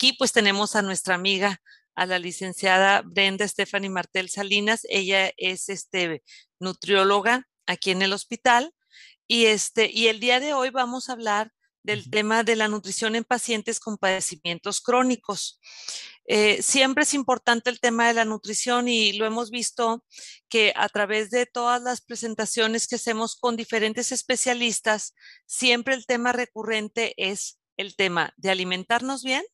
aquí pues tenemos a nuestra amiga, a la licenciada Brenda Stephanie Martel Salinas. Ella es este, nutrióloga aquí en el hospital. Y, este, y el día de hoy vamos a hablar del tema de la nutrición en pacientes con padecimientos crónicos. Eh, siempre es importante el tema de la nutrición y lo hemos visto que a través de todas las presentaciones que hacemos con diferentes especialistas, siempre el tema recurrente es el tema de alimentarnos bien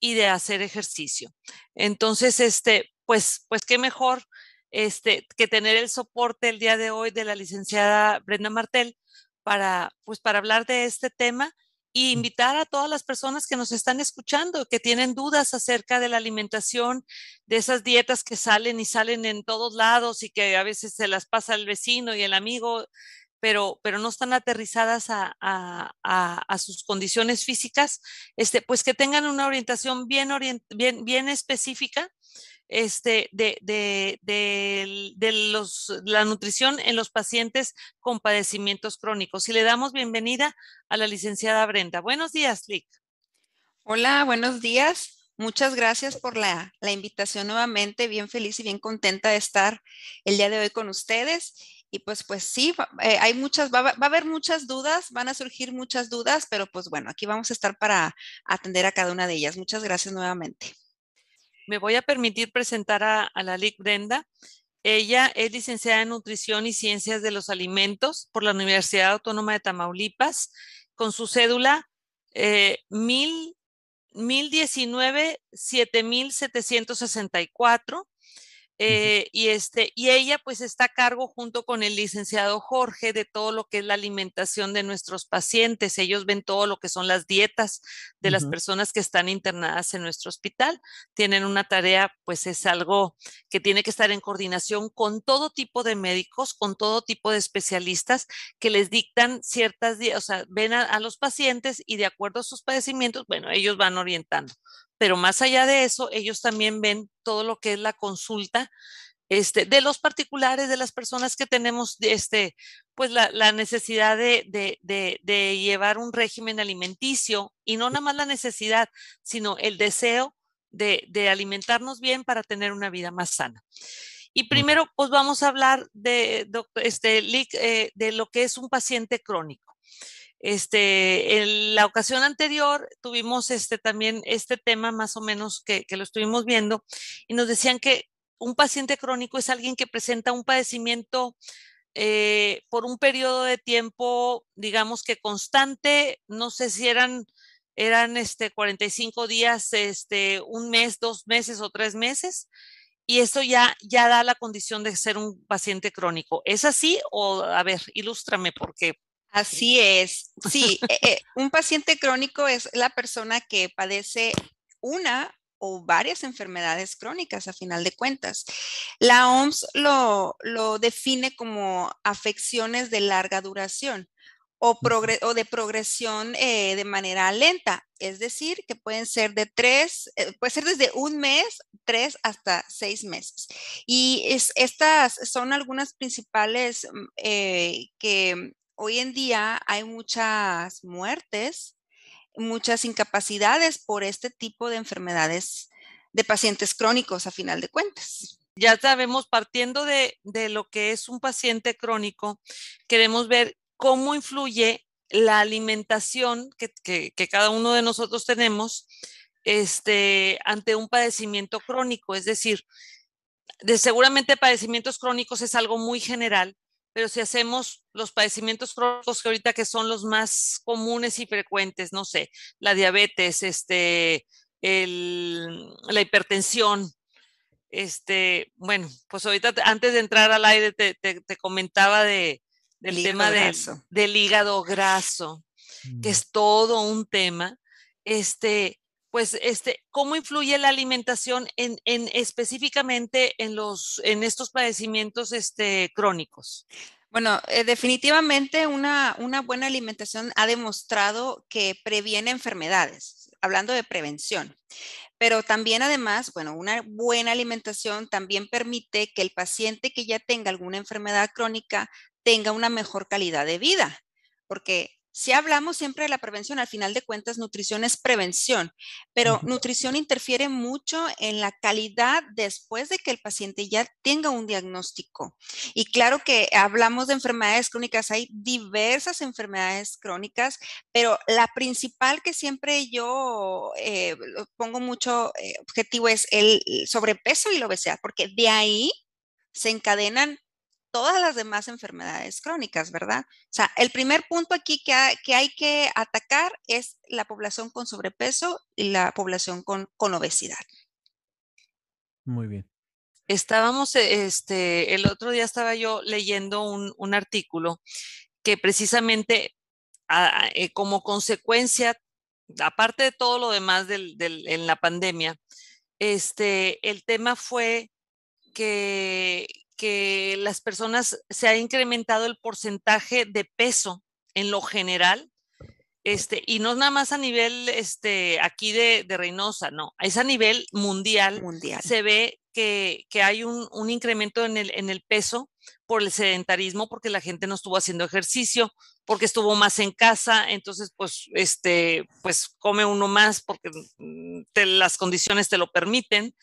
y de hacer ejercicio. Entonces, este, pues, pues qué mejor este, que tener el soporte el día de hoy de la licenciada Brenda Martel para, pues, para hablar de este tema y invitar a todas las personas que nos están escuchando, que tienen dudas acerca de la alimentación, de esas dietas que salen y salen en todos lados y que a veces se las pasa el vecino y el amigo, pero, pero no están aterrizadas a, sus condiciones físicas, este, pues que tengan una orientación bien, bien, bien específica este, de, de, de, los, la nutrición en los pacientes con padecimientos crónicos. Y le damos bienvenida a la licenciada Brenda. Buenos días, Lick. Hola, buenos días. Muchas gracias por la, la, invitación nuevamente. Bien feliz y bien contenta de estar el día de hoy con ustedes. Y pues, pues sí, eh, hay muchas, va, va, a haber muchas dudas, van a surgir muchas dudas, pero pues bueno, aquí vamos a estar para atender a cada una de ellas. Muchas gracias nuevamente me voy a permitir presentar a, la LIC Brenda. Ella es licenciada en Nutrición y Ciencias de los Alimentos por la Universidad Autónoma de Tamaulipas, con su cédula eh, 1019 7764 eh, y, este, y ella pues está a cargo junto con el licenciado Jorge de todo lo que es la alimentación de nuestros pacientes. Ellos ven todo lo que son las dietas de las personas que están internadas en nuestro hospital. Tienen una tarea, pues es algo que tiene que estar en coordinación con todo tipo de médicos, con todo tipo de especialistas que les dictan ciertas, o sea, ven a, a los pacientes y de acuerdo a sus padecimientos, bueno, ellos van orientando pero más allá de eso, ellos también ven todo lo que es la consulta este, de los particulares, de las personas que tenemos este, pues la, necesidad de, de, llevar un régimen alimenticio y no nada más la necesidad, sino el deseo de, alimentarnos bien para tener una vida más sana. Y primero, pues vamos a hablar de, este, eh, de lo que es un paciente crónico. Este, en la ocasión anterior tuvimos este, también este tema más o menos que, lo estuvimos viendo y nos decían que un paciente crónico es alguien que presenta un padecimiento eh, por un periodo de tiempo, digamos que constante, no sé si eran, eran este, 45 días, este, un mes, dos meses o tres meses, y eso ya, ya da la condición de ser un paciente crónico. ¿Es así? O, a ver, ilústrame, porque Así es. Sí, eh, eh, un paciente crónico es la persona que padece una o varias enfermedades crónicas a final de cuentas. La OMS lo, define como afecciones de larga duración o, o de progresión eh, de manera lenta, es decir, que pueden ser de tres, puede ser desde un mes, tres hasta seis meses. Y es, estas son algunas principales mm, que hoy en día hay muchas muertes, muchas incapacidades por este tipo de enfermedades de pacientes crónicos a final de cuentas. Ya sabemos, partiendo de, lo que es un paciente crónico, queremos ver cómo influye la alimentación que, cada uno de nosotros tenemos este, ante un padecimiento crónico. Es decir, de seguramente padecimientos crónicos es algo muy general, pero si hacemos los padecimientos crónicos que ahorita que son los más comunes y frecuentes, no sé, la diabetes, este, la hipertensión, este, bueno, pues ahorita antes de entrar al aire te, comentaba de, del tema del hígado graso, que mm. es todo un tema. Este, pues, este, ¿cómo influye la alimentación en, en específicamente en los, en estos padecimientos este, crónicos? Bueno, eh, definitivamente una, una, buena alimentación ha demostrado que previene enfermedades, hablando de prevención. Pero también además, bueno, una buena alimentación también permite que el paciente que ya tenga alguna enfermedad crónica tenga una mejor calidad de vida, porque si hablamos siempre de la prevención, al final de cuentas, nutrición es prevención, pero nutrición interfiere mucho en la calidad después de que el paciente ya tenga un diagnóstico. Y claro que hablamos de enfermedades crónicas, hay diversas enfermedades crónicas, pero la principal que siempre yo eh, pongo mucho eh, objetivo es el sobrepeso y la obesidad, porque de ahí se encadenan todas las demás enfermedades crónicas, ¿verdad? O sea, el primer punto aquí que hay que, atacar es la población con sobrepeso y la población con, obesidad. Muy bien. Estábamos, este, el otro día estaba yo leyendo un, artículo que precisamente eh, como consecuencia, aparte de todo lo demás en la pandemia, este, el tema fue que, que las personas se ha incrementado el porcentaje de peso en lo general, este, y no nada más a nivel este, aquí de, Reynosa, no, es a nivel mundial. mundial. Se ve que, hay un, incremento en el, en el peso por el sedentarismo, porque la gente no estuvo haciendo ejercicio, porque estuvo más en casa, entonces pues, este, pues come uno más porque mm, las condiciones te lo permiten.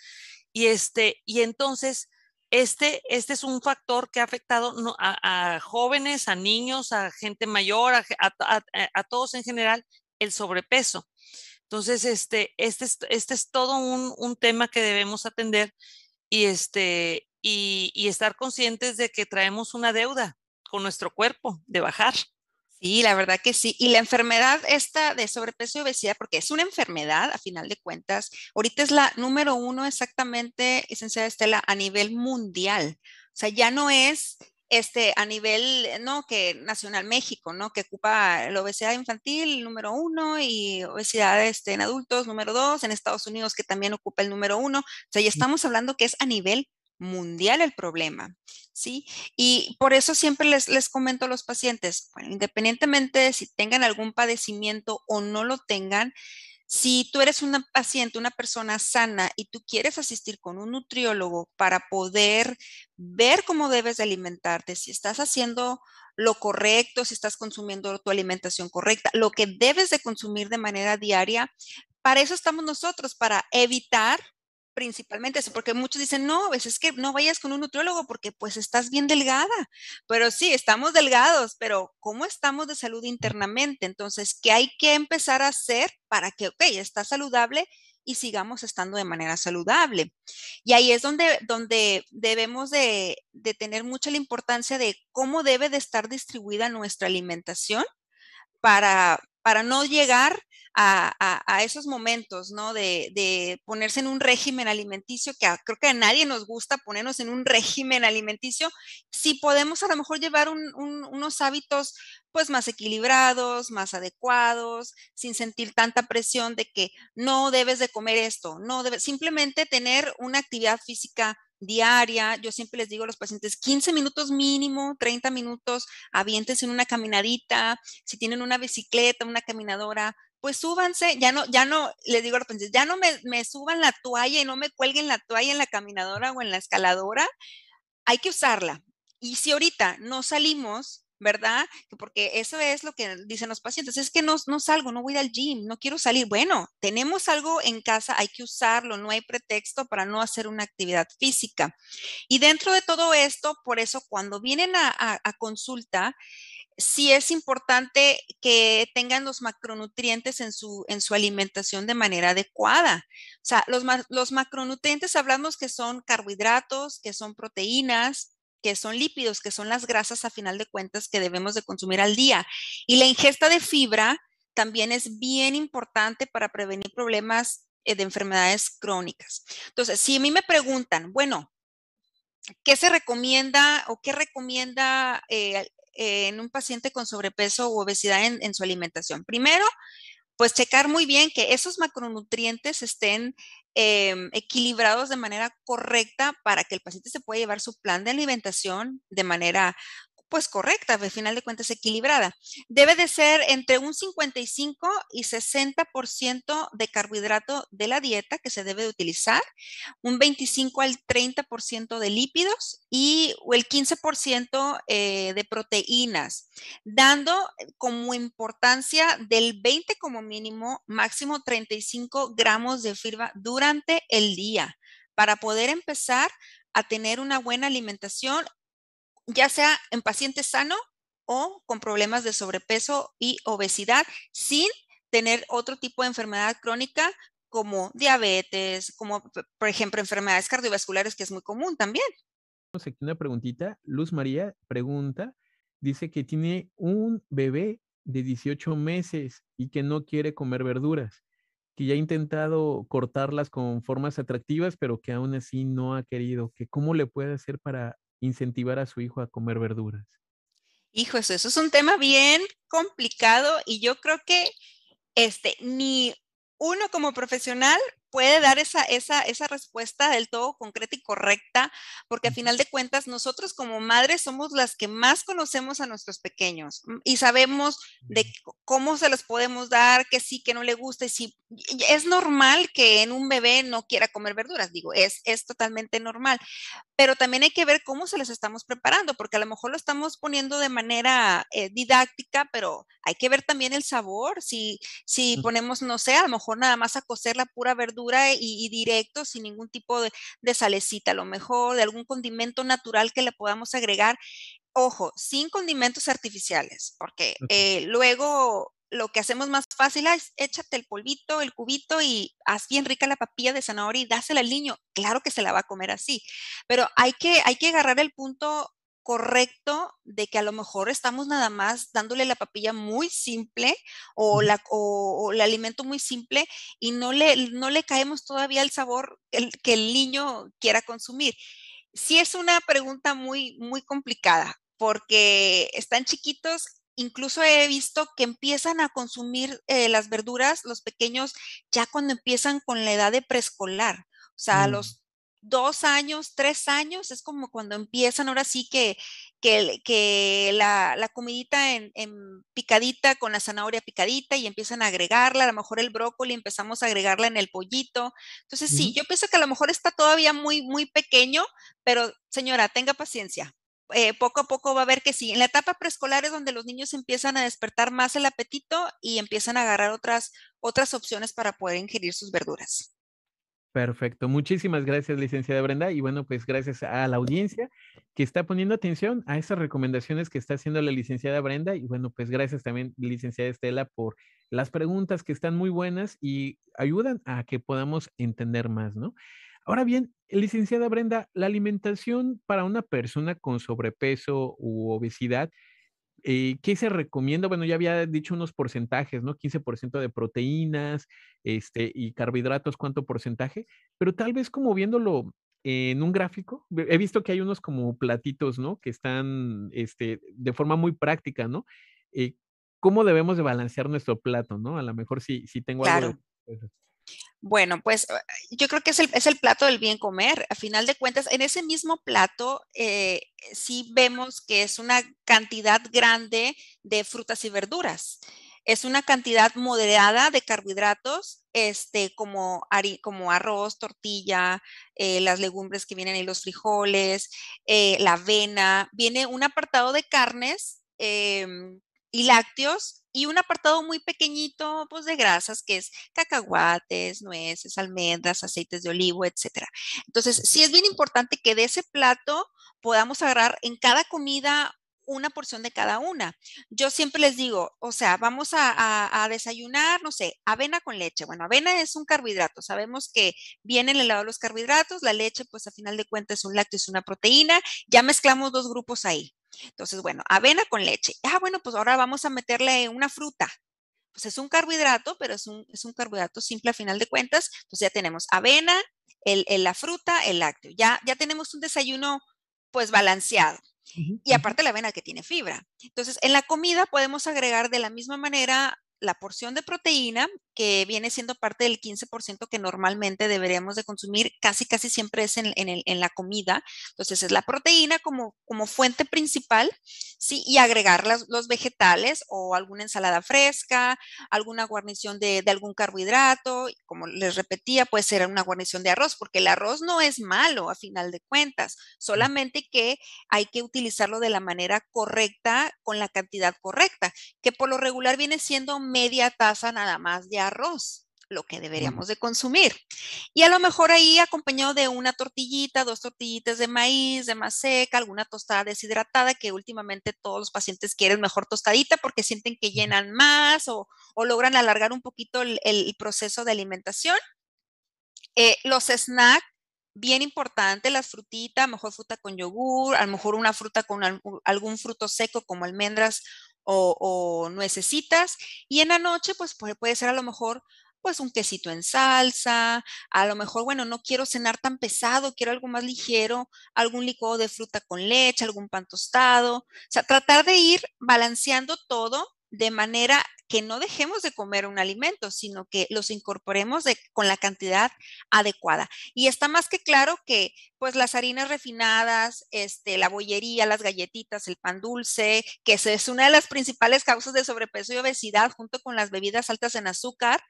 Y, este, y entonces este, este es un factor que ha afectado a, jóvenes, a niños, a gente mayor, a, todos en general, el sobrepeso. Entonces, este, este, es, este es todo un, tema que debemos atender y, este, y estar conscientes de que traemos una deuda con nuestro cuerpo de bajar. Sí, la verdad que sí. Y la enfermedad esta de sobrepeso y obesidad, porque es una enfermedad a final de cuentas, ahorita es la número uno exactamente, licenciada Estela, a nivel mundial. O sea, ya no es este, a nivel, no, que nacional México, ¿no? Que ocupa la obesidad infantil número uno y obesidad este, en adultos número dos, en Estados Unidos que también ocupa el número uno. O sea, ya estamos hablando que es a nivel mundial el problema, ¿sí? Y por eso siempre les, les comento a los pacientes, independientemente de si tengan algún padecimiento o no lo tengan, si tú eres una paciente, una persona sana y tú quieres asistir con un nutriólogo para poder ver cómo debes de alimentarte, si estás haciendo lo correcto, si estás consumiendo tu alimentación correcta, lo que debes de consumir de manera diaria, para eso estamos nosotros, para evitar principalmente eso, porque muchos dicen, no, pues es que no vayas con un nutriólogo porque pues estás bien delgada, pero sí, estamos delgados, pero ¿cómo estamos de salud internamente? Entonces, ¿qué hay que empezar a hacer para que, ok, está saludable y sigamos estando de manera saludable? Y ahí es donde, donde debemos de, de tener mucha la importancia de cómo debe de estar distribuida nuestra alimentación para, para no llegar a, esos momentos, ¿no? De, ponerse en un régimen alimenticio, que creo que a nadie nos gusta ponernos en un régimen alimenticio, si podemos a lo mejor llevar unos hábitos pues más equilibrados, más adecuados, sin sentir tanta presión de que no debes de comer esto, no debes, simplemente tener una actividad física diaria. Yo siempre les digo a los pacientes 15 minutos mínimo, 30 minutos, aviéntense en una caminadita, si tienen una bicicleta, una caminadora, pues súbanse, ya no, ya no, les digo a los pacientes, ya no me, me suban la toalla y no me cuelguen la toalla en la caminadora o en la escaladora, hay que usarla. Y si ahorita no salimos, ¿verdad? Porque eso es lo que dicen los pacientes, es que no, no salgo, no voy al gym, no quiero salir. Bueno, tenemos algo en casa, hay que usarlo, no hay pretexto para no hacer una actividad física. Y dentro de todo esto, por eso cuando vienen a, consulta, sí es importante que tengan los macronutrientes en su, en su alimentación de manera adecuada. O sea, los, macronutrientes hablamos que son carbohidratos, que son proteínas, que son lípidos, que son las grasas a final de cuentas que debemos de consumir al día. Y la ingesta de fibra también es bien importante para prevenir problemas eh, de enfermedades crónicas. Entonces, si a mí me preguntan, bueno, ¿qué se recomienda o qué recomienda eh, en un paciente con sobrepeso u obesidad en su alimentación? Primero, pues checar muy bien que esos macronutrientes estén Em, equilibrados de manera correcta para que el paciente se pueda llevar su plan de alimentación de manera pues correcta, al final de cuentas equilibrada. Debe de ser entre un 55 y 60% de carbohidrato de la dieta que se debe de utilizar, un 25 al 30% de lípidos y el 15% eh, de proteínas, dando como importancia del 20 como mínimo, máximo 35 gramos de fibra durante el día para poder empezar a tener una buena alimentación ya sea en paciente sano o con problemas de sobrepeso y obesidad, sin tener otro tipo de enfermedad crónica como diabetes, como por ejemplo enfermedades cardiovasculares, que es muy común también. Aquí una preguntita. Luz María pregunta, dice que tiene un bebé de 18 meses y que no quiere comer verduras, que ya ha intentado cortarlas con formas atractivas, pero que aún así no ha querido, que cómo le puede hacer para incentivar a su hijo a comer verduras? Hijo, eso, eso es un tema bien complicado y yo creo que este, ni uno como profesional puede dar esa, esa, esa respuesta del todo concreta y correcta, porque a final de cuentas nosotros como madres somos las que más conocemos a nuestros pequeños mm, y sabemos de cómo se los podemos dar, que sí, que no le gusta y si es normal que en un bebé no quiera comer verduras, digo, es, es totalmente normal, pero también hay que ver cómo se les estamos preparando, porque a lo mejor lo estamos poniendo de manera eh, didáctica, pero hay que ver también el sabor, si, si ponemos, no sé, a lo mejor nada más a cocer la pura verdura, y, directo, sin ningún tipo de, de salecita, a lo mejor de algún condimento natural que le podamos agregar. Ojo, sin condimentos artificiales, porque eh, luego lo que hacemos más fácil es échate el polvito, el cubito y haz bien rica la papilla de zanahoria y dásela al niño. Claro que se la va a comer así, pero hay que, hay que agarrar el punto correcto de que a lo mejor estamos nada más dándole la papilla muy simple o, la, o, el alimento muy simple y no le, no le caemos todavía el sabor que el niño quiera consumir. Sí es una pregunta muy, muy complicada porque están chiquitos incluso he visto que empiezan a consumir eh, las verduras, los pequeños, ya cuando empiezan con la edad de preescolar. O sea, a mm. los dos años, tres años, es como cuando empiezan ahora sí que, que, que la, la, comidita en, en, picadita con la zanahoria picadita y empiezan a agregarla, a lo mejor el brócoli empezamos a agregarla en el pollito. Entonces, sí, yo pienso que a lo mejor está todavía muy, muy pequeño, pero señora, tenga paciencia. Eh, poco a poco va a ver que sí. En la etapa preescolar es donde los niños empiezan a despertar más el apetito y empiezan a agarrar otras, otras opciones para poder ingerir sus verduras. Perfecto. Muchísimas gracias, licenciada Brenda. Y bueno, pues gracias a la audiencia que está poniendo atención a esas recomendaciones que está haciendo la licenciada Brenda. Y bueno, pues gracias también, licenciada Estela, por las preguntas que están muy buenas y ayudan a que podamos entender más, ¿no? Ahora bien, licenciada Brenda, la alimentación para una persona con sobrepeso u obesidad, eh, ¿qué se recomienda? Bueno, ya había dicho unos porcentajes, ¿no? 15% de proteínas este, y carbohidratos, ¿cuánto porcentaje? Pero tal vez como viéndolo en un gráfico, he visto que hay unos como platitos, ¿no? Que están este, de forma muy práctica, ¿no? Eh, ¿Cómo debemos de balancear nuestro plato, ¿no? A lo mejor si, si tengo algo... Bueno, pues ah, yo creo que es el, es el, plato del bien comer. A final de cuentas, en ese mismo plato eh, sí vemos que es una cantidad grande de frutas y verduras. Es una cantidad moderada de carbohidratos, este, como, como arroz, tortilla, eh, las legumbres que vienen y los frijoles, eh, la avena. Viene un apartado de carnes em, y lácteos y un apartado muy pequeñito pues, de grasas que es cacahuates, nueces, almendras, aceites de olivo, etc. Entonces, sí es bien importante que de ese plato podamos agarrar en cada comida una porción de cada una. Yo siempre les digo, o sea, vamos a, desayunar, no sé, avena con leche. Bueno, avena es un carbohidrato. Sabemos que viene en el lado de los carbohidratos, la leche, pues a final de cuentas es un lácteo, es una proteína. Ya mezclamos dos grupos ahí. Entonces, bueno, avena con leche. Ah, bueno, pues ahora vamos a meterle una fruta. Pues es un carbohidrato, pero es un, es un carbohidrato simple a final de cuentas. Entonces ya tenemos avena, el, la fruta, el lácteo. Ya, ya tenemos un desayuno pues balanceado. Y aparte la avena que tiene fibra. Entonces, en la comida podemos agregar de la misma manera la porción de proteína, que viene siendo parte del 15% que normalmente deberíamos de consumir, casi casi siempre es en, la comida. Entonces es la proteína como, como fuente principal, ¿sí? Y agregar los vegetales o alguna ensalada fresca, alguna guarnición de, de, algún carbohidrato, como les repetía, puede ser una guarnición de arroz, porque el arroz no es malo a final de cuentas, solamente que hay que utilizarlo de la manera correcta, con la cantidad correcta, que por lo regular viene siendo media taza nada más de arroz lo que deberíamos de consumir. Y a lo mejor ahí acompañado de una tortillita, dos tortillitas de maíz, de maseca, alguna tostada deshidratada, que últimamente todos los pacientes quieren mejor tostadita porque sienten que llenan más o, logran alargar un poquito el, proceso de alimentación. Eh, los snacks, bien importante, las frutitas, mejor fruta con yogur, a lo mejor una fruta con algún fruto seco como almendras o, nuecesitas. Y en la noche, pues puede, ser a lo mejor pues un quesito en salsa, a lo mejor, bueno, no quiero cenar tan pesado, quiero algo más ligero, algún licuado de fruta con leche, algún pan tostado, o sea, tratar de ir balanceando todo de manera que no dejemos de comer un alimento, sino que los incorporemos con la cantidad adecuada. Y está más que claro que pues las harinas refinadas, este, la bollería, las galletitas, el pan dulce, que es una de las principales causas de sobrepeso y obesidad junto con las bebidas altas en azúcar.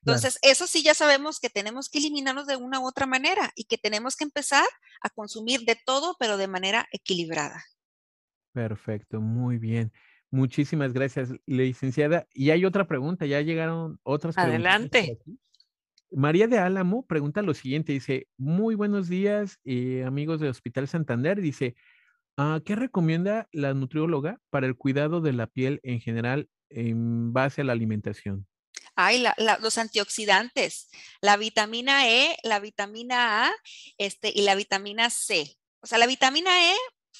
Entonces, eso sí ya sabemos que tenemos que eliminarlos de una u otra manera y que tenemos que empezar a consumir de todo, pero de manera equilibrada. Perfecto, muy bien. Muchísimas gracias, licenciada. Y hay otra pregunta, ya llegaron otras preguntas. Adelante. María de Álamo pregunta lo siguiente, dice, muy buenos días, eh, amigos de Hospital Santander, dice, ah, ¿qué recomienda la nutrióloga para el cuidado de la piel en general en base a la alimentación? Ay, los antioxidantes, la vitamina E, la vitamina A este, y la vitamina C. O sea, la vitamina E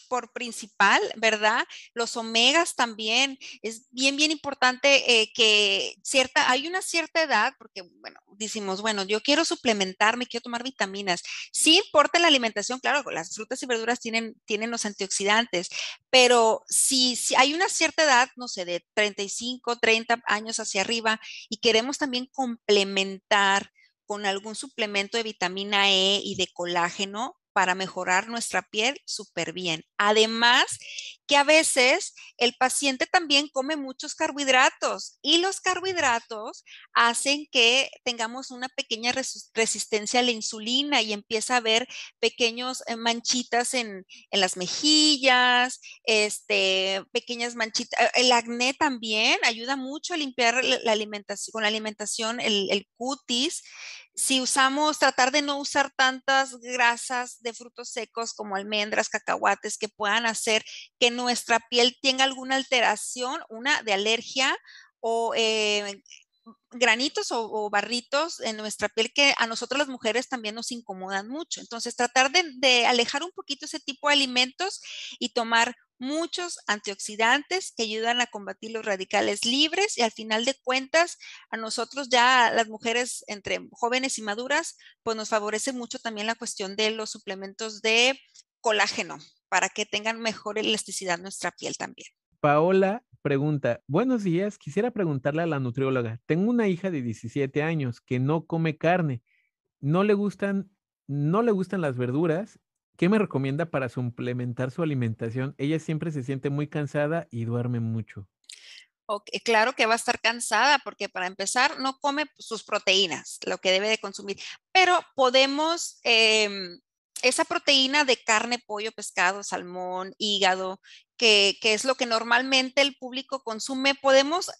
por principal, ¿verdad? Los omegas también. Es bien, bien importante eh, que cierta, hay una cierta edad, porque, bueno, decimos, bueno, yo quiero suplementarme, quiero tomar vitaminas. Sí importa la alimentación, claro, las frutas y verduras tienen, tienen los antioxidantes, pero si, si hay una cierta edad, no sé, de 35, 30 años hacia arriba, y queremos también complementar con algún suplemento de vitamina E y de colágeno, para mejorar nuestra piel súper bien. Además, que a veces el paciente también come muchos carbohidratos y los carbohidratos hacen que tengamos una pequeña resistencia a la insulina y empieza a haber pequeños eh, manchitas en, las mejillas, este, pequeñas manchitas. Eh, el acné también ayuda mucho a limpiar la alimentación, con la alimentación el, el cutis si usamos, tratar de no usar tantas grasas de frutos secos como almendras, cacahuates, que puedan hacer que nuestra piel tenga alguna alteración, una de alergia o eh, granitos o, barritos en nuestra piel que a nosotros las mujeres también nos incomodan mucho. Entonces, tratar de, de alejar un poquito ese tipo de alimentos y tomar muchos antioxidantes que ayudan a combatir los radicales libres y al final de cuentas a nosotros ya las mujeres entre jóvenes y maduras pues nos favorece mucho también la cuestión de los suplementos de colágeno para que tengan mejor elasticidad nuestra piel también. Paola pregunta, buenos días, quisiera preguntarle a la nutrióloga, tengo una hija de 17 años que no come carne, no le gustan, no le gustan las verduras ¿Qué me recomienda para suplementar su alimentación? Ella siempre se siente muy cansada y duerme mucho. claro que va a estar cansada porque para empezar no come sus proteínas, lo que debe de consumir, pero podemos, em, esa proteína de carne, pollo, pescado, salmón, hígado, que, es lo que normalmente el público consume, podemos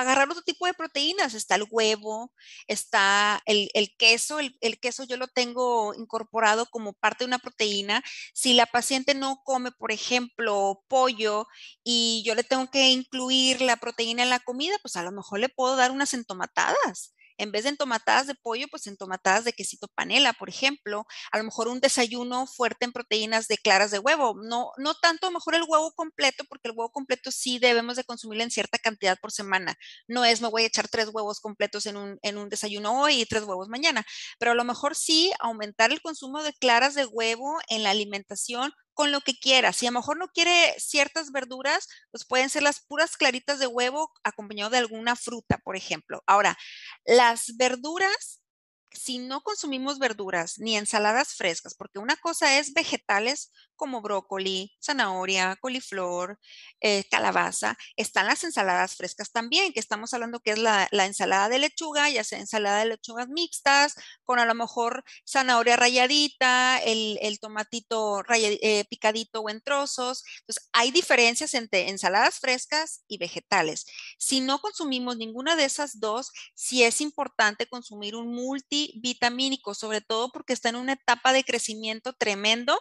agarrar otro tipo de proteínas. Está el huevo, está el, queso. El, queso yo lo tengo incorporado como parte de una proteína. Si la paciente no come, por ejemplo, pollo y yo le tengo que incluir la proteína en la comida, pues a lo mejor le puedo dar unas entomatadas en vez de entomatadas de pollo, pues entomatadas de quesito panela, por ejemplo, a lo mejor un desayuno fuerte en proteínas de claras de huevo, no, no tanto a lo mejor el huevo completo, porque el huevo completo sí debemos de consumirlo en cierta cantidad por semana, no es me voy a echar tres huevos completos en un, en un desayuno hoy y tres huevos mañana, pero a lo mejor sí aumentar el consumo de claras de huevo en la alimentación con lo que quiera. Si a lo mejor no quiere ciertas verduras, pues pueden ser las puras claritas de huevo acompañado de alguna fruta, por ejemplo. Ahora, las verduras si no consumimos verduras ni ensaladas frescas, porque una cosa es vegetales como brócoli, zanahoria, coliflor, eh, calabaza, están las ensaladas frescas también, que estamos hablando que es la, ensalada de lechuga, ya sea ensalada de lechugas mixtas, con a lo mejor zanahoria rayadita, el, tomatito eh, picadito o en trozos. Entonces, hay diferencias entre ensaladas frescas y vegetales. Si no consumimos ninguna de esas dos, sí es importante consumir un multivitamínico, sobre todo porque está en una etapa de crecimiento tremendo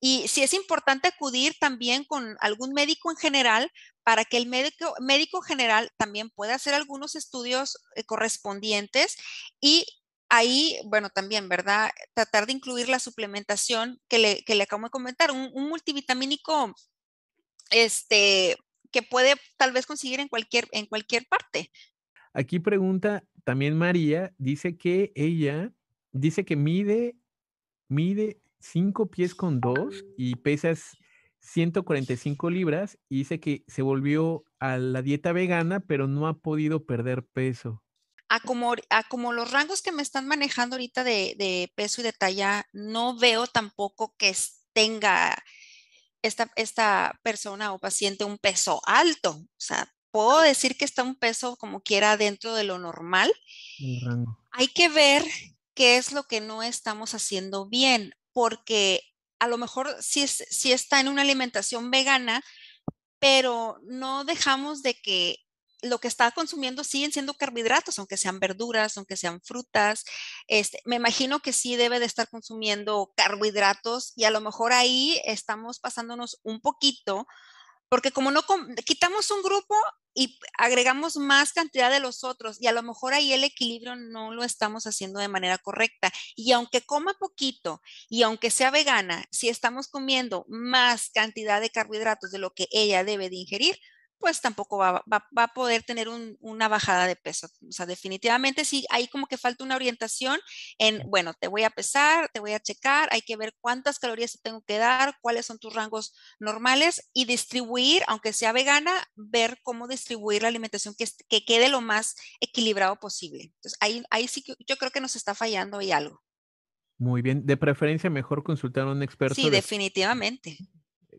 y si es importante acudir también con algún médico en general para que el médico, médico general también pueda hacer algunos estudios eh, correspondientes y ahí, bueno, también, ¿verdad? Tratar de incluir la suplementación que le, que le acabo de comentar, un, multivitamínico este, que puede tal vez conseguir en cualquier, en cualquier parte. Aquí pregunta también María, dice que ella, dice que mide, mide 5 pies con 2 y pesas 145 libras y dice que se volvió a la dieta vegana, pero no ha podido perder peso. A como, a como los rangos que me están manejando ahorita de, de peso y de talla, no veo tampoco que tenga esta, esta persona o paciente un peso alto. O sea, puedo decir que está un peso como quiera dentro de lo normal. Hay que ver qué es lo que no estamos haciendo bien porque a lo mejor sí, está en una alimentación vegana, pero no dejamos de que lo que está consumiendo siguen siendo carbohidratos, aunque sean verduras, aunque sean frutas. Este, me imagino que sí debe de estar consumiendo carbohidratos y a lo mejor ahí estamos pasándonos un poquito, porque como no quitamos un grupo, y agregamos más cantidad de los otros y a lo mejor ahí el equilibrio no lo estamos haciendo de manera correcta. Y aunque coma poquito y aunque sea vegana, si estamos comiendo más cantidad de carbohidratos de lo que ella debe de ingerir, pues tampoco va, a poder tener una bajada de peso. O sea, definitivamente sí, hay como que falta una orientación en, bueno, te voy a pesar, te voy a checar, hay que ver cuántas calorías te tengo que dar, cuáles son tus rangos normales y distribuir, aunque sea vegana, ver cómo distribuir la alimentación que, que quede lo más equilibrado posible. Entonces, ahí, ahí sí que yo creo que nos está fallando ahí algo. Muy bien, de preferencia mejor consultar a un experto. Sí, definitivamente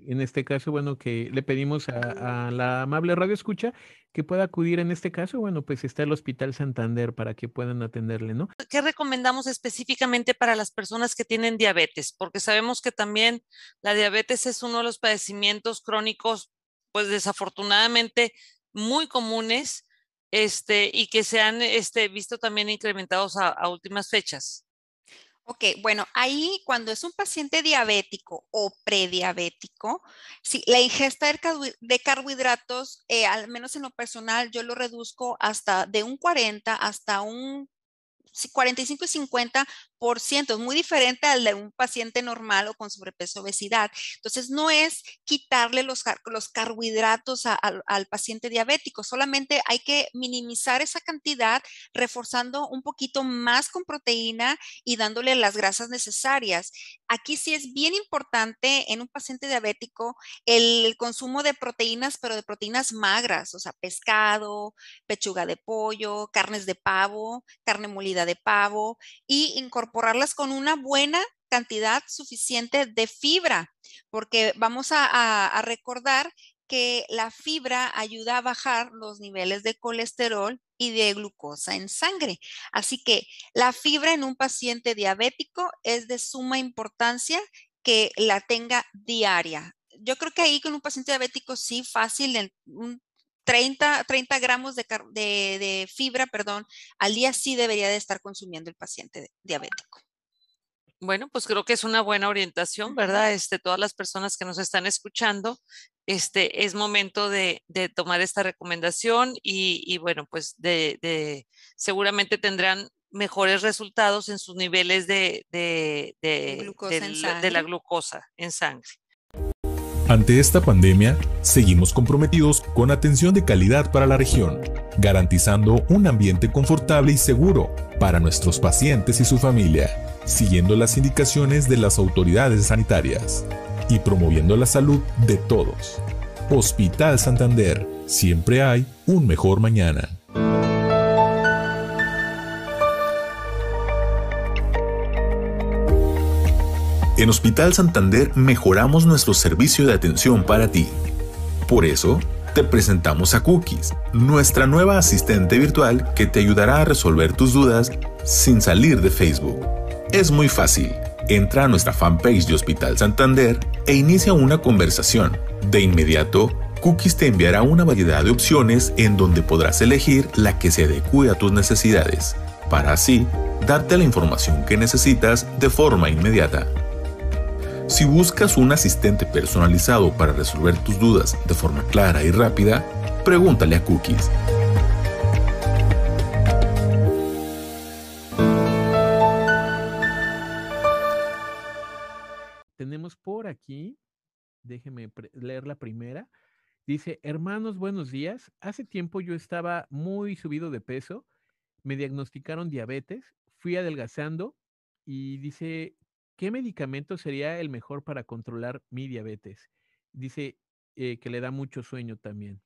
en este caso, bueno, que le pedimos a, la amable radio escucha que pueda acudir en este caso, bueno, pues está el Hospital Santander para que puedan atenderle, ¿no? ¿Qué recomendamos específicamente para las personas que tienen diabetes? Porque sabemos que también la diabetes es uno de los padecimientos crónicos, pues desafortunadamente muy comunes, este, y que se han este, visto también incrementados a últimas fechas. Ok, bueno, ahí cuando es un paciente diabético o prediabético, si la ingesta de carbohidratos, eh, al menos en lo personal, yo lo reduzco hasta de un 40 hasta un 45 y 50 es muy diferente al de un paciente normal o con sobrepeso obesidad. Entonces, no es quitarle los, los carbohidratos al paciente diabético, solamente hay que minimizar esa cantidad reforzando un poquito más con proteína y dándole las grasas necesarias. Aquí sí es bien importante en un paciente diabético el consumo de proteínas, pero de proteínas magras, o sea, pescado, pechuga de pollo, carnes de pavo, carne molida de pavo y incorporar incorporarlas con una buena cantidad suficiente de fibra, porque vamos a, recordar que la fibra ayuda a bajar los niveles de colesterol y de glucosa en sangre. Así que la fibra en un paciente diabético es de suma importancia que la tenga diaria. Yo creo que ahí con un paciente diabético sí, fácil, 30, 30 gramos de, de, fibra, perdón, al día sí debería de estar consumiendo el paciente diabético. Bueno, pues creo que es una buena orientación, ¿verdad? Este, todas las personas que nos están escuchando, este, es momento de, de tomar esta recomendación y, y bueno, pues de, de, seguramente tendrán mejores resultados en sus niveles de, de, de la glucosa en sangre. Ante esta pandemia, seguimos comprometidos con atención de calidad para la región, garantizando un ambiente confortable y seguro para nuestros pacientes y su familia, siguiendo las indicaciones de las autoridades sanitarias. y promoviendo la salud de todos. Hospital Santander, siempre hay un mejor mañana. En Hospital Santander mejoramos nuestro servicio de atención para ti. Por eso, te presentamos a Cookies, nuestra nueva asistente virtual que te ayudará a resolver tus dudas sin salir de Facebook. Es muy fácil. Entra a nuestra fanpage de Hospital Santander e inicia una conversación. De inmediato, Cookies te enviará una variedad de opciones en donde podrás elegir la que se adecue a tus necesidades, para así darte la información que necesitas de forma inmediata. Si buscas un asistente personalizado para resolver tus dudas de forma clara y rápida, pregúntale a Cookies. Tenemos por aquí, déjeme leer la primera. Dice, hermanos, buenos días. Hace tiempo yo estaba muy subido de peso, me diagnosticaron diabetes, fui adelgazando y dice, ¿qué medicamento sería el mejor para controlar mi diabetes? Dice eh, que le da mucho sueño también.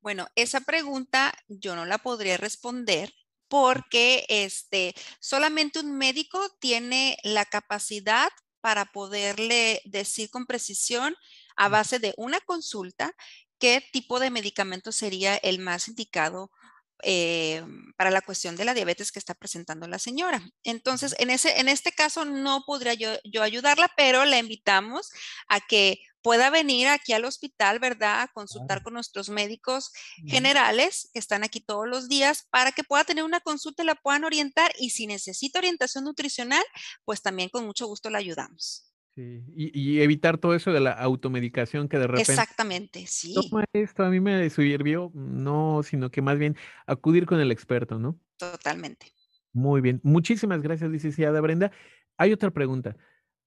Bueno, esa pregunta yo no la podría responder porque este, solamente un médico tiene la capacidad para poderle decir con precisión a base de una consulta qué tipo de medicamento sería el más indicado eh, para la cuestión de la diabetes que está presentando la señora. Entonces, en, ese, en este caso no podría yo, yo ayudarla, pero la invitamos a que pueda venir aquí al hospital, ¿verdad? A consultar con nuestros médicos generales que están aquí todos los días para que pueda tener una consulta y la puedan orientar. Y si necesita orientación nutricional, pues también con mucho gusto la ayudamos. Y, evitar todo eso de la automedicación que de repente. Exactamente, sí. Toma esto, a mí me sirvió, no, sino que más bien acudir con el experto, ¿no? Totalmente. Muy bien. Muchísimas gracias, licenciada Brenda. Hay otra pregunta.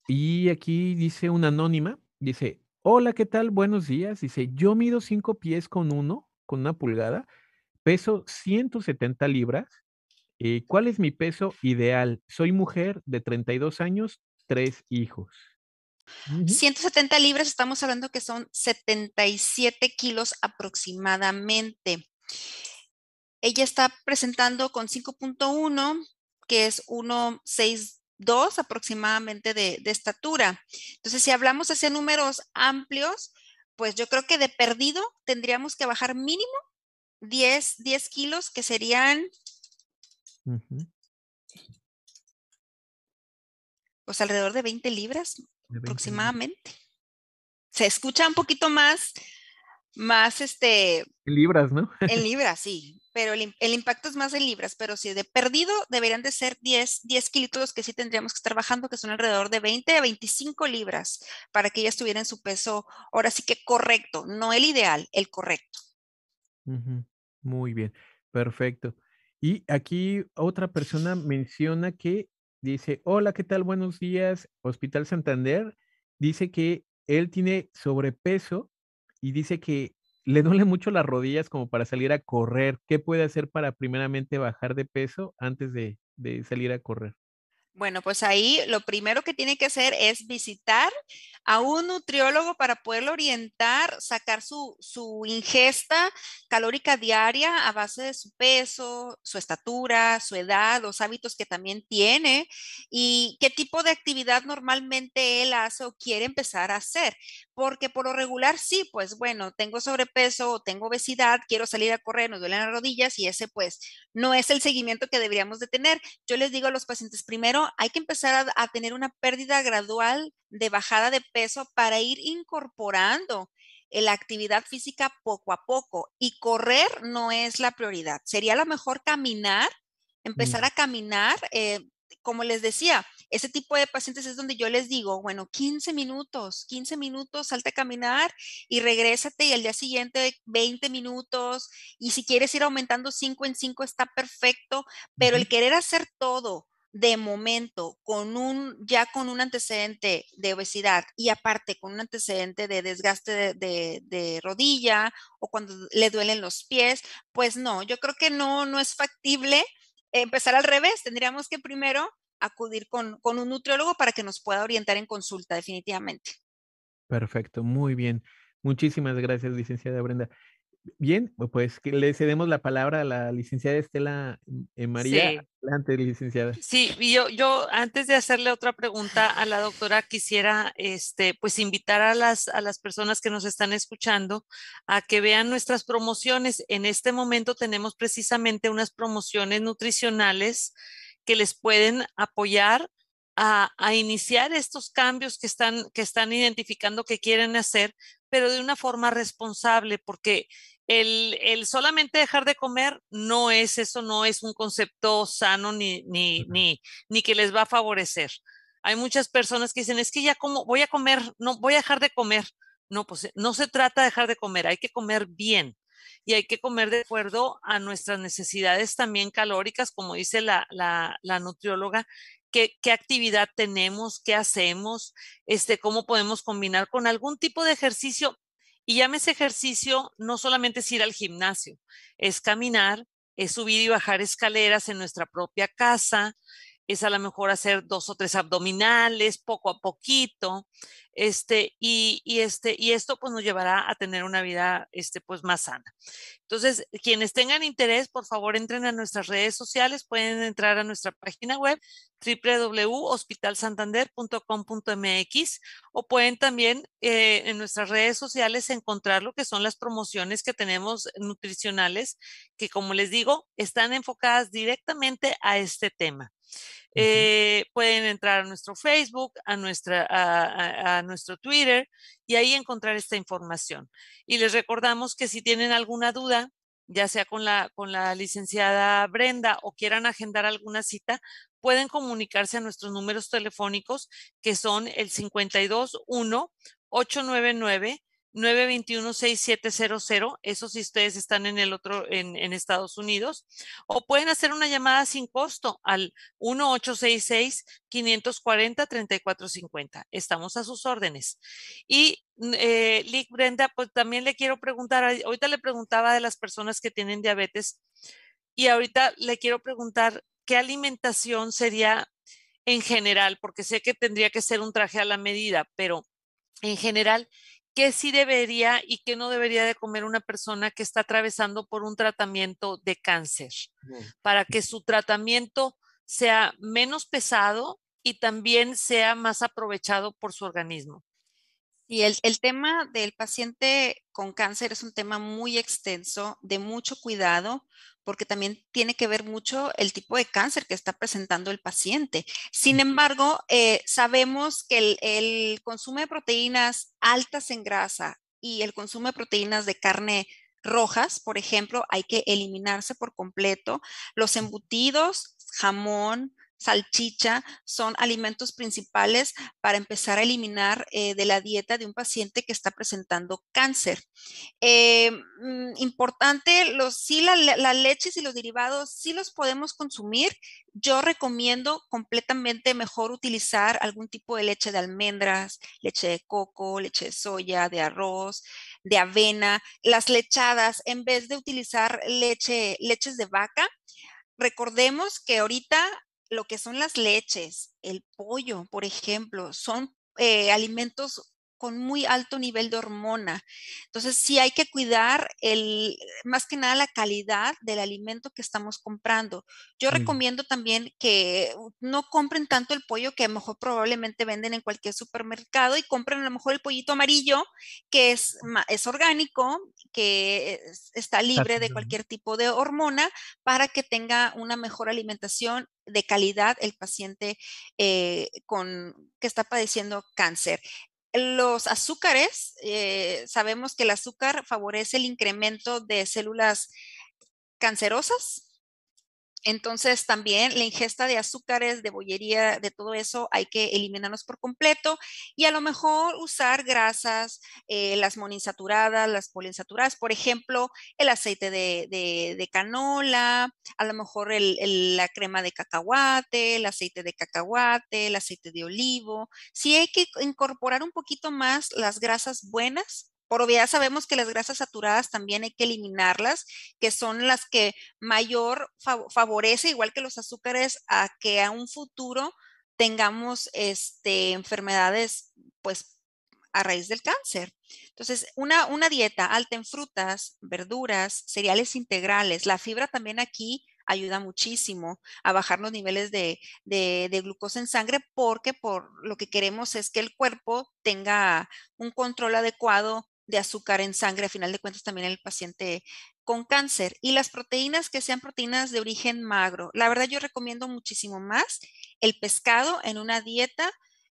Y aquí dice una anónima, dice, hola, ¿qué tal? Buenos días. Dice, yo mido cinco pies con uno, con una pulgada, peso 170 libras. Eh, ¿Cuál es mi peso ideal? Soy mujer de 32 años, tres hijos. 170 libras, estamos hablando que son 77 kilos aproximadamente. Ella está presentando con 5.1, que es 1.62 aproximadamente de, estatura. Entonces, si hablamos hacia números amplios, pues yo creo que de perdido tendríamos que bajar mínimo 10, 10 kilos, que serían pues alrededor de 20 libras aproximadamente. Se escucha un poquito más, más este... En libras, ¿no? en libras, sí, pero el, impacto es más en libras, pero si de perdido deberían de ser 10, 10 kilos que sí tendríamos que estar bajando, que son alrededor de 20 a 25 libras, para que ella estuviera en su peso, ahora sí que correcto, no el ideal, el correcto. Muy bien, perfecto. Y aquí otra persona menciona que Dice, hola, ¿qué tal? Buenos días, Hospital Santander. Dice que él tiene sobrepeso y dice que le duele mucho las rodillas como para salir a correr. ¿Qué puede hacer para primeramente bajar de peso antes de, de salir a correr? Bueno, pues ahí lo primero que tiene que hacer es visitar a un nutriólogo para poderlo orientar, sacar su, su, ingesta calórica diaria a base de su peso, su estatura, su edad, los hábitos que también tiene y qué tipo de actividad normalmente él hace o quiere empezar a hacer. Porque por lo regular sí, pues bueno, tengo sobrepeso o tengo obesidad, quiero salir a correr, me duelen las rodillas y ese pues no es el seguimiento que deberíamos de tener. Yo les digo a los pacientes, primero hay que empezar a, tener una pérdida gradual de bajada de peso para ir incorporando la actividad física poco a poco y correr no es la prioridad. Sería lo mejor caminar, empezar a caminar. Eh, como les decía, ese tipo de pacientes es donde yo les digo, bueno, 15 minutos, 15 minutos, salte a caminar y regrésate y al día siguiente 20 minutos. Y si quieres ir aumentando 5 en 5 está perfecto, pero el querer hacer todo de momento con un, ya con un antecedente de obesidad y aparte con un antecedente de desgaste de, rodilla o cuando le duelen los pies, pues no, yo creo que no, no es factible empezar al revés. Tendríamos que primero acudir con, con un nutriólogo para que nos pueda orientar en consulta definitivamente. Perfecto, muy bien. Muchísimas gracias, licenciada Brenda. Bien, pues que le cedemos la palabra a la licenciada Estela eh, María. Sí. Adelante, licenciada. Sí, yo, yo antes de hacerle otra pregunta a la doctora, quisiera este, pues invitar a las, a las personas que nos están escuchando a que vean nuestras promociones. En este momento tenemos precisamente unas promociones nutricionales que les pueden apoyar a, a, iniciar estos cambios que están, que están identificando que quieren hacer, pero de una forma responsable, porque el, el, solamente dejar de comer no es eso, no es un concepto sano ni, ni, ni, ni que les va a favorecer. Hay muchas personas que dicen, es que ya como voy a comer, no voy a dejar de comer. No, pues no se trata de dejar de comer, hay que comer bien y hay que comer de acuerdo a nuestras necesidades también calóricas, como dice la, la, la nutrióloga, Qué, qué, actividad tenemos, qué hacemos, este, cómo podemos combinar con algún tipo de ejercicio. Y llámese ejercicio, no solamente es ir al gimnasio, es caminar, es subir y bajar escaleras en nuestra propia casa, es a lo mejor hacer dos o tres abdominales poco a poquito, este, y, este, y esto pues nos llevará a tener una vida este, pues más sana. Entonces, quienes tengan interés, por favor, entren a nuestras redes sociales, pueden entrar a nuestra página web www.hospitalsantander.com.mx o pueden también eh, en nuestras redes sociales encontrar lo que son las promociones que tenemos nutricionales, que como les digo, están enfocadas directamente a este tema. Eh, pueden entrar a nuestro Facebook, a, nuestra, a, nuestro Twitter y ahí encontrar esta información. Y les recordamos que si tienen alguna duda, ya sea con la, con la licenciada Brenda o quieran agendar alguna cita, pueden comunicarse a nuestros números telefónicos que son el 521 899 921-6700, eso si ustedes están en el otro, en, Estados Unidos, o pueden hacer una llamada sin costo al 1866-540-3450. Estamos a sus órdenes. Y eh, Lick Brenda, pues también le quiero preguntar, ahorita le preguntaba de las personas que tienen diabetes y ahorita le quiero preguntar qué alimentación sería en general, porque sé que tendría que ser un traje a la medida, pero en general, qué sí debería y qué no debería de comer una persona que está atravesando por un tratamiento de cáncer, para que su tratamiento sea menos pesado y también sea más aprovechado por su organismo. Y el, el, tema del paciente con cáncer es un tema muy extenso, de mucho cuidado, porque también tiene que ver mucho el tipo de cáncer que está presentando el paciente. Sin embargo, eh, sabemos que el, el consumo de proteínas altas en grasa y el consumo de proteínas de carne rojas, por ejemplo, hay que eliminarse por completo. Los embutidos, jamón, salchicha son alimentos principales para empezar a eliminar eh, de la dieta de un paciente que está presentando cáncer. Eh, mm, importante, los, sí, las la leches y los derivados sí los podemos consumir. Yo recomiendo completamente mejor utilizar algún tipo de leche de almendras, leche de coco, leche de soya, de arroz, de avena, las lechadas, en vez de utilizar leche, leches de vaca. Recordemos que ahorita lo que son las leches, el pollo, por ejemplo, son eh, alimentos con muy alto nivel de hormona. Entonces, sí hay que cuidar el, más que nada la calidad del alimento que estamos comprando. Yo mm. recomiendo también que no compren tanto el pollo que a lo mejor probablemente venden en cualquier supermercado y compren a lo mejor el pollito amarillo que es, es orgánico, que está libre de cualquier tipo de hormona para que tenga una mejor alimentación de calidad el paciente eh, con, que está padeciendo cáncer. Los azúcares, eh, sabemos que el azúcar favorece el incremento de células cancerosas, entonces también la ingesta de azúcares, de bollería, de todo eso hay que eliminarlos por completo y a lo mejor usar grasas, eh, las monoinsaturadas, las poliinsaturadas, por ejemplo, el aceite de, canola, a lo mejor la crema de cacahuate, el aceite de cacahuate, el aceite de olivo. Sí hay que incorporar un poquito más las grasas buenas por obviedad sabemos que las grasas saturadas también hay que eliminarlas, que son las que mayor favorece, igual que los azúcares, a que a un futuro tengamos este, enfermedades pues a raíz del cáncer. Entonces, una, una dieta alta en frutas, verduras, cereales integrales, la fibra también aquí ayuda muchísimo a bajar los niveles de, de, glucosa en sangre porque por lo que queremos es que el cuerpo tenga un control adecuado de azúcar en sangre, a final de cuentas también el paciente con cáncer. Y las proteínas que sean proteínas de origen magro. La verdad yo recomiendo muchísimo más el pescado en una dieta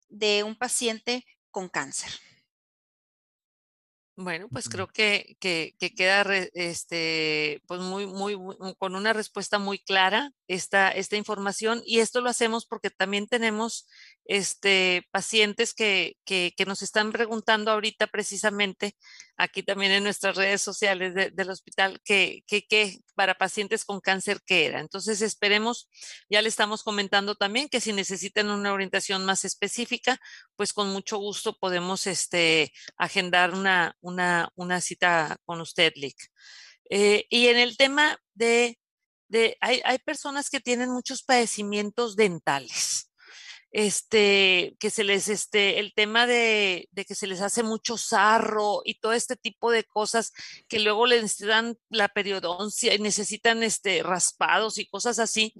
de un paciente con cáncer. Bueno, pues creo que, que, queda este, pues muy, muy, con una respuesta muy clara esta, esta información y esto lo hacemos porque también tenemos este, pacientes que, que, nos están preguntando ahorita precisamente aquí también en nuestras redes sociales del hospital que, que, para pacientes con cáncer qué era. Entonces esperemos, ya le estamos comentando también que si necesitan una orientación más específica, pues con mucho gusto podemos este, agendar una, una, una cita con usted, Lick. Eh, y en el tema de, de hay, hay personas que tienen muchos padecimientos dentales este, que se les, este, el tema de, que se les hace mucho sarro y todo este tipo de cosas que luego les dan la periodoncia y necesitan, este, raspados y cosas así.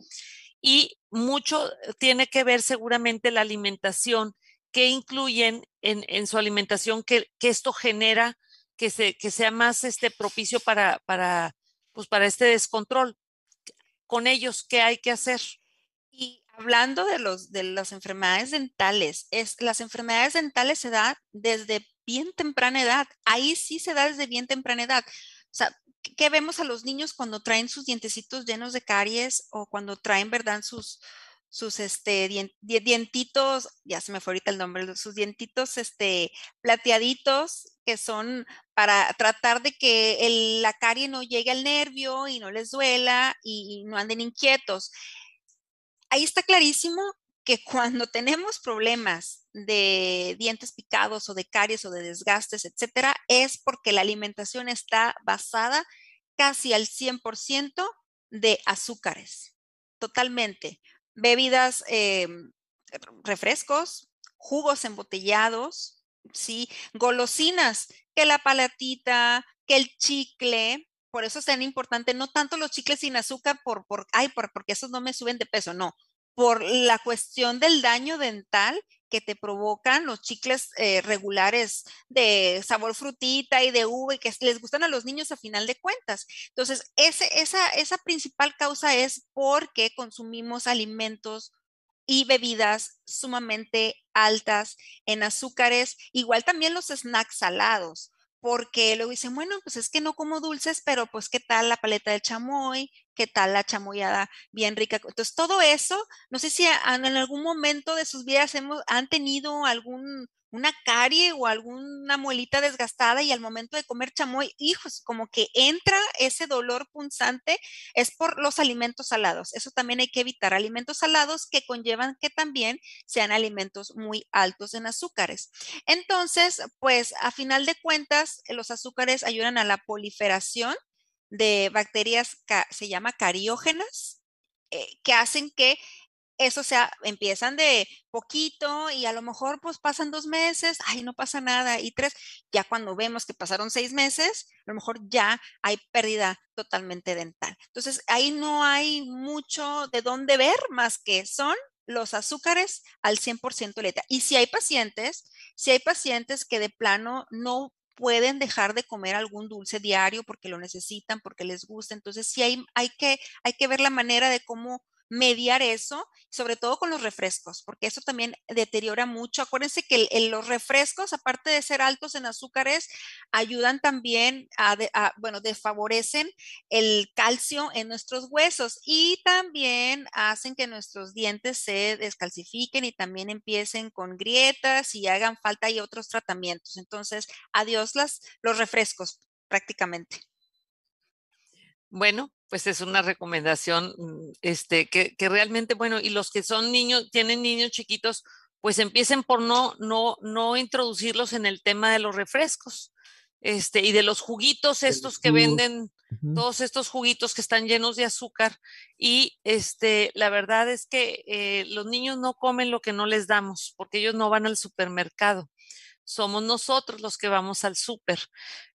Y mucho tiene que ver seguramente la alimentación, que incluyen en, su alimentación que, esto genera que, se, que sea más este, propicio para, para, pues, para este descontrol. Con ellos, ¿qué hay que hacer? Hablando de, los, de las enfermedades dentales, es, las enfermedades dentales se dan desde bien temprana edad. Ahí sí se da desde bien temprana edad. O sea, ¿qué vemos a los niños cuando traen sus dientecitos llenos de caries o cuando traen, verdad, sus, sus este, dientitos, ya se me fue ahorita el nombre, sus dientitos este, plateaditos, que son para tratar de que el, la carie no llegue al nervio y no les duela y no anden inquietos ahí está clarísimo que cuando tenemos problemas de dientes picados o de caries o de desgastes, etcétera, es porque la alimentación está basada casi al 100% de azúcares, totalmente. Bebidas, em, refrescos, jugos embotellados, ¿sí? Golosinas, que la palatita, que el chicle, por eso es tan importante, no tanto los chicles sin azúcar por, por, ay, por, porque esos no me suben de peso, no, por la cuestión del daño dental que te provocan los chicles eh, regulares de sabor frutita y de uva y que les gustan a los niños a final de cuentas. Entonces, ese, esa, esa principal causa es porque consumimos alimentos y bebidas sumamente altas en azúcares, igual también los snacks salados porque luego dicen, bueno, pues es que no como dulces, pero pues qué tal la paleta de chamoy, qué tal la chamoyada bien rica. Entonces, todo eso, no sé si en algún momento de sus vidas hemos, han tenido algún una carie o alguna muelita desgastada y al momento de comer chamoy, hijos, como que entra ese dolor punzante, es por los alimentos salados. Eso también hay que evitar, alimentos salados que conllevan que también sean alimentos muy altos en azúcares. Entonces, pues a final de cuentas, los azúcares ayudan a la proliferación de bacterias, se llama cariógenas, eh, que hacen que eso, sea, empiezan de poquito y a lo mejor pues pasan dos meses, ay, no pasa nada, y tres, ya cuando vemos que pasaron seis meses, a lo mejor ya hay pérdida totalmente dental. Entonces, ahí no hay mucho de dónde ver más que son los azúcares al 100% letra. Y si hay pacientes, si hay pacientes que de plano no pueden dejar de comer algún dulce diario porque lo necesitan, porque les gusta. Entonces, sí hay, hay, que, hay que ver la manera de cómo mediar eso, sobre todo con los refrescos, porque eso también deteriora mucho. Acuérdense que los refrescos, aparte de ser altos en azúcares, ayudan también a, bueno, desfavorecen el calcio en nuestros huesos y también hacen que nuestros dientes se descalcifiquen y también empiecen con grietas y hagan falta y otros tratamientos. Entonces, adiós las, los refrescos prácticamente. Bueno, pues es una recomendación mm, este, que, realmente, bueno, y los que son niños, tienen niños chiquitos, pues empiecen por no, no, no introducirlos en el tema de los refrescos. Este, y de los juguitos estos que venden, todos estos juguitos que están llenos de azúcar. Y este, la verdad es que eh, los niños no comen lo que no les damos, porque ellos no van al supermercado. Somos nosotros los que vamos al súper,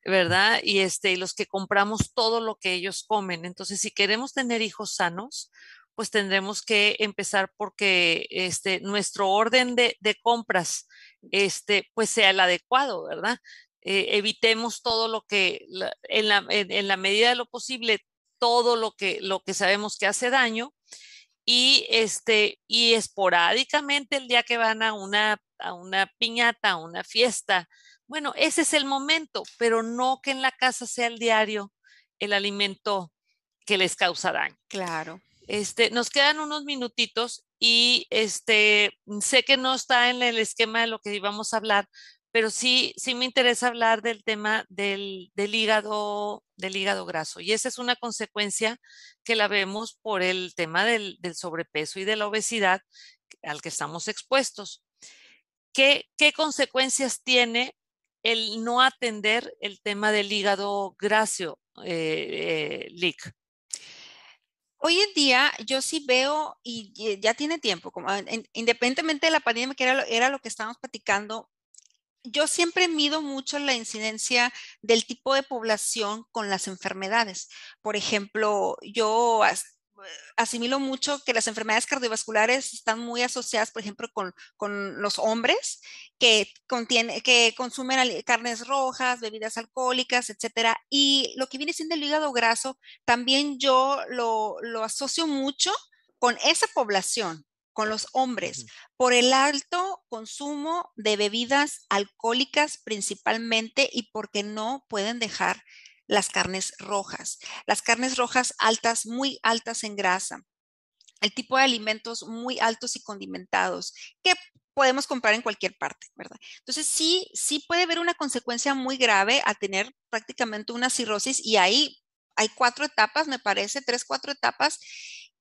¿verdad? Y este, y los que compramos todo lo que ellos comen. Entonces, si queremos tener hijos sanos, pues tendremos que empezar porque este, nuestro orden de, compras este, pues sea el adecuado, ¿verdad? Eh, evitemos todo lo que, en, la, en, la, medida de lo posible, todo lo que, lo que sabemos que hace daño y, este, y esporádicamente el día que van a una, a una piñata, a una fiesta, bueno, ese es el momento, pero no que en la casa sea el diario el alimento que les causa daño. Claro. Este, nos quedan unos minutitos y este, sé que no está en el esquema de lo que íbamos a hablar, pero sí, sí me interesa hablar del tema del, hígado, del hígado graso. Y esa es una consecuencia que la vemos por el tema del, sobrepeso y de la obesidad al que estamos expuestos. ¿Qué, consecuencias tiene el no atender el tema del hígado graso, eh, eh Hoy en día yo sí veo, y ya tiene tiempo, como, independientemente de la pandemia, que era lo, era lo que estábamos platicando, yo siempre mido mucho la incidencia del tipo de población con las enfermedades. Por ejemplo, yo asimilo mucho que las enfermedades cardiovasculares están muy asociadas, por ejemplo, con, los hombres que, contiene, que consumen carnes rojas, bebidas alcohólicas, etcétera. Y lo que viene siendo el hígado graso, también yo lo, lo asocio mucho con esa población, con los hombres, por el alto consumo de bebidas alcohólicas principalmente y porque no pueden dejar las carnes rojas. Las carnes rojas altas, muy altas en grasa. El tipo de alimentos muy altos y condimentados que podemos comprar en cualquier parte, ¿verdad? Entonces sí, sí puede haber una consecuencia muy grave a tener prácticamente una cirrosis y ahí hay cuatro etapas, me parece, tres, cuatro etapas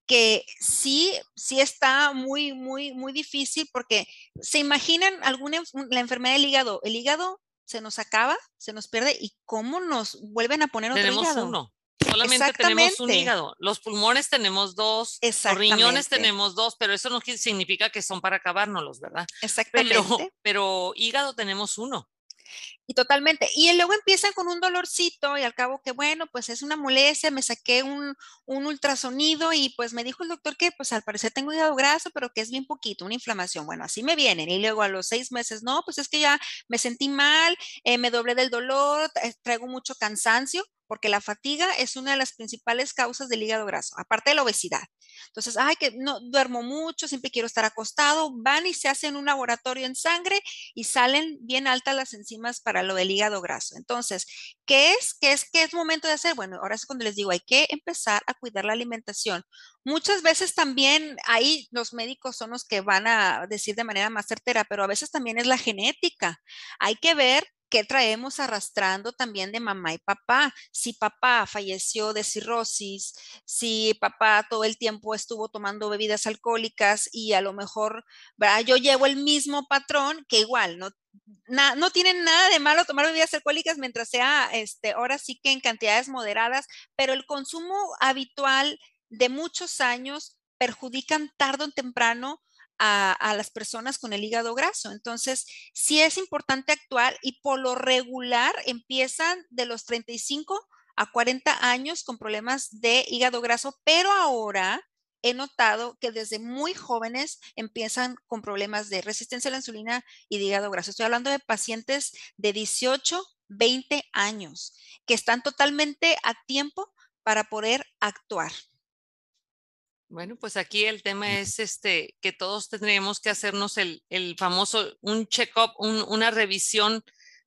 que sí, sí está muy, muy, muy difícil porque se imaginan alguna la enfermedad del hígado. El hígado se nos acaba, se nos pierde y cómo nos vuelven a poner otro tenemos uno. Solamente tenemos un hígado. Los pulmones tenemos dos, los riñones tenemos dos, pero eso no significa que son para acabárnoslos, ¿verdad? Exactamente. Pero, pero hígado tenemos uno. Y totalmente. Y luego empiezan con un dolorcito y al cabo que, bueno, pues es una molestia, me saqué un, un, ultrasonido y pues me dijo el doctor que pues al parecer tengo hígado graso, pero que es bien poquito, una inflamación. Bueno, así me vienen. Y luego a los seis meses, no, pues es que ya me sentí mal, eh, me doblé del dolor, traigo mucho cansancio porque la fatiga es una de las principales causas del hígado graso, aparte de la obesidad. Entonces, ay, que no duermo mucho, siempre quiero estar acostado, van y se hacen un laboratorio en sangre y salen bien altas las enzimas para lo del hígado graso. Entonces, ¿qué es? ¿Qué es? ¿Qué es momento de hacer? Bueno, ahora es cuando les digo, hay que empezar a cuidar la alimentación. Muchas veces también ahí los médicos son los que van a decir de manera más certera, pero a veces también es la genética. Hay que ver ¿Qué traemos arrastrando también de mamá y papá. Si papá falleció de cirrosis, si papá todo el tiempo estuvo tomando bebidas alcohólicas y a lo mejor yo llevo el mismo patrón, que igual no, no tienen nada de malo tomar bebidas alcohólicas mientras sea, este, ahora sí que en cantidades moderadas, pero el consumo habitual de muchos años perjudican tarde o temprano a, las personas con el hígado graso. Entonces, sí es importante actuar y por lo regular empiezan de los 35 a 40 años con problemas de hígado graso, pero ahora he notado que desde muy jóvenes empiezan con problemas de resistencia a la insulina y de hígado graso. Estoy hablando de pacientes de 18, 20 años que están totalmente a tiempo para poder actuar. Bueno, pues aquí el tema es este que todos tendríamos que hacernos el, famoso un check-up, una revisión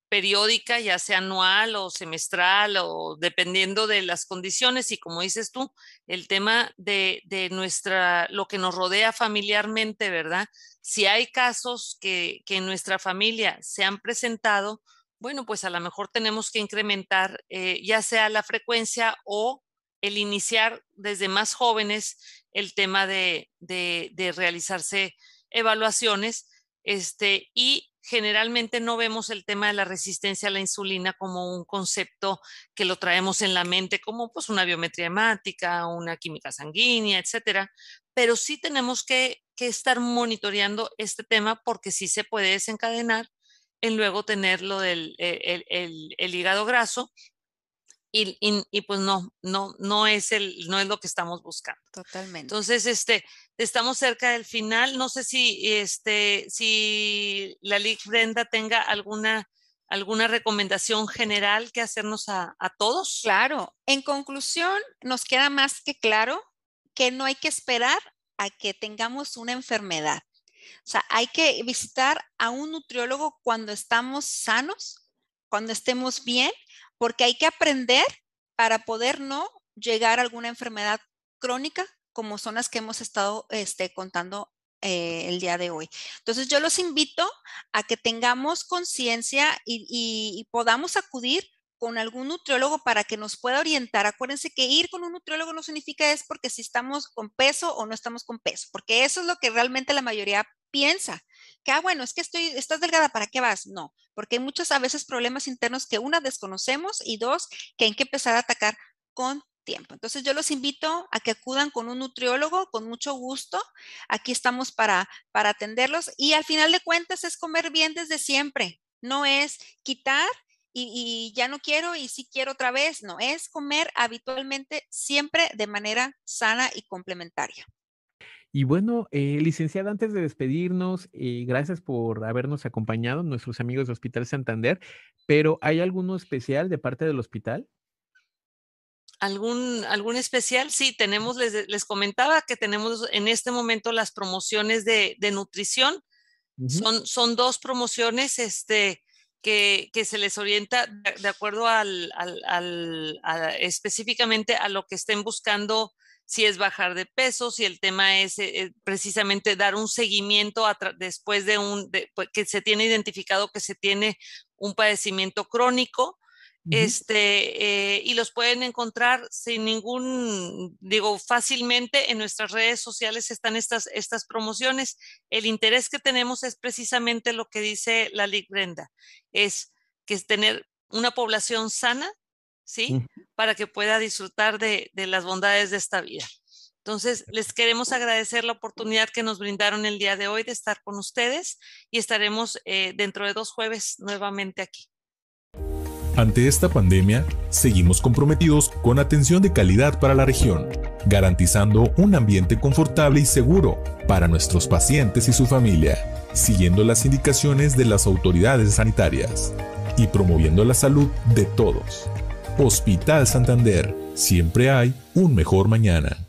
periódica, ya sea anual o semestral o dependiendo de las condiciones. Y como dices tú, el tema de, de nuestra, lo que nos rodea familiarmente, ¿verdad? Si hay casos que, que, en nuestra familia se han presentado, bueno, pues a lo mejor tenemos que incrementar eh, ya sea la frecuencia o el iniciar desde más jóvenes el tema de, realizarse evaluaciones, este, y generalmente no vemos el tema de la resistencia a la insulina como un concepto que lo traemos en la mente como pues una biometría hemática, una química sanguínea, etcétera, pero sí tenemos que, que estar monitoreando este tema porque sí se puede desencadenar en luego tener lo del el, el, hígado graso. Y, y, pues no, no, no es el, no es lo que estamos buscando. Totalmente. Entonces, este, estamos cerca del final. No sé si, este, si la Lic Brenda tenga alguna, alguna recomendación general que hacernos a, a todos. Claro. En conclusión, nos queda más que claro que no hay que esperar a que tengamos una enfermedad. O sea, hay que visitar a un nutriólogo cuando estamos sanos, cuando estemos bien, porque hay que aprender para poder no llegar a alguna enfermedad crónica como son las que hemos estado este, contando eh, el día de hoy. Entonces, yo los invito a que tengamos conciencia y, podamos acudir con algún nutriólogo para que nos pueda orientar. Acuérdense que ir con un nutriólogo no significa es porque si estamos con peso o no estamos con peso, porque eso es lo que realmente la mayoría piensa. Que, ah, bueno, es que estoy, estás delgada, ¿para qué vas? No, porque hay muchos a veces problemas internos que una desconocemos y dos, que hay que empezar a atacar con tiempo. Entonces yo los invito a que acudan con un nutriólogo con mucho gusto. Aquí estamos para, para atenderlos y al final de cuentas es comer bien desde siempre. No es quitar y, ya no quiero y sí quiero otra vez. No, es comer habitualmente siempre de manera sana y complementaria. Y bueno, eh, licenciada, antes de despedirnos, eh, gracias por habernos acompañado, nuestros amigos de Hospital Santander, pero ¿hay alguno especial de parte del hospital? ¿Algún, algún especial? Sí, tenemos, les, les, comentaba que tenemos en este momento las promociones de, de nutrición. son, son dos promociones, este, que, se les orienta de, acuerdo al, específicamente a lo que estén buscando, si es bajar de peso, si el tema es eh, eh, precisamente dar un seguimiento después de un, pues, que se tiene identificado que se tiene un padecimiento crónico este, eh, y los pueden encontrar sin ningún, digo, fácilmente en nuestras redes sociales están estas, estas promociones. El interés que tenemos es precisamente lo que dice la Lic Brenda, es que es tener una población sana, ¿sí? Para que pueda disfrutar de, de las bondades de esta vida. Entonces, les queremos agradecer la oportunidad que nos brindaron el día de hoy de estar con ustedes y estaremos eh, dentro de dos jueves nuevamente aquí. Ante esta pandemia, seguimos comprometidos con atención de calidad para la región, garantizando un ambiente confortable y seguro para nuestros pacientes y su familia, siguiendo las indicaciones de las autoridades sanitarias y promoviendo la salud de todos. Hospital Santander, siempre hay un mejor mañana.